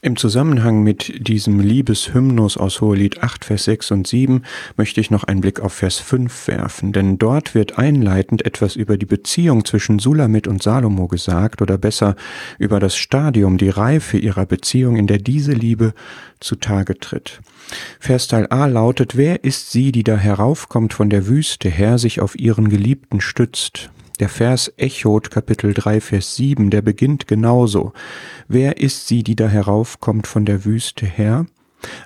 Im Zusammenhang mit diesem Liebeshymnus aus Hohelied 8, Vers 6 und 7 möchte ich noch einen Blick auf Vers 5 werfen, denn dort wird einleitend etwas über die Beziehung zwischen Sulamit und Salomo gesagt, oder besser über das Stadium, die Reife ihrer Beziehung, in der diese Liebe zutage tritt. Versteil A lautet, wer ist sie, die da heraufkommt von der Wüste her, sich auf ihren Geliebten stützt? Der Vers Echot Kapitel 3 Vers 7, der beginnt genauso. Wer ist sie, die da heraufkommt von der Wüste her?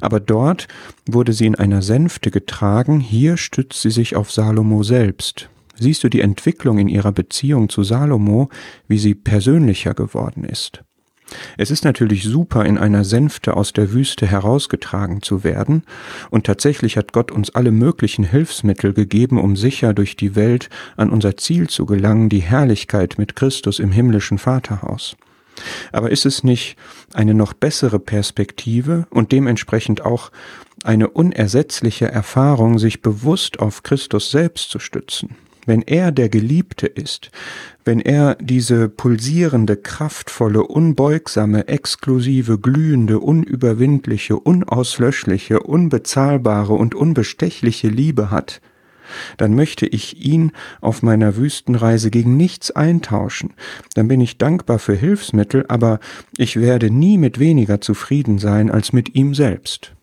Aber dort wurde sie in einer Sänfte getragen, hier stützt sie sich auf Salomo selbst. Siehst du die Entwicklung in ihrer Beziehung zu Salomo, wie sie persönlicher geworden ist? Es ist natürlich super, in einer Sänfte aus der Wüste herausgetragen zu werden, und tatsächlich hat Gott uns alle möglichen Hilfsmittel gegeben, um sicher durch die Welt an unser Ziel zu gelangen, die Herrlichkeit mit Christus im himmlischen Vaterhaus. Aber ist es nicht eine noch bessere Perspektive und dementsprechend auch eine unersetzliche Erfahrung, sich bewusst auf Christus selbst zu stützen? Wenn er der Geliebte ist, wenn er diese pulsierende, kraftvolle, unbeugsame, exklusive, glühende, unüberwindliche, unauslöschliche, unbezahlbare und unbestechliche Liebe hat, dann möchte ich ihn auf meiner Wüstenreise gegen nichts eintauschen, dann bin ich dankbar für Hilfsmittel, aber ich werde nie mit weniger zufrieden sein als mit ihm selbst.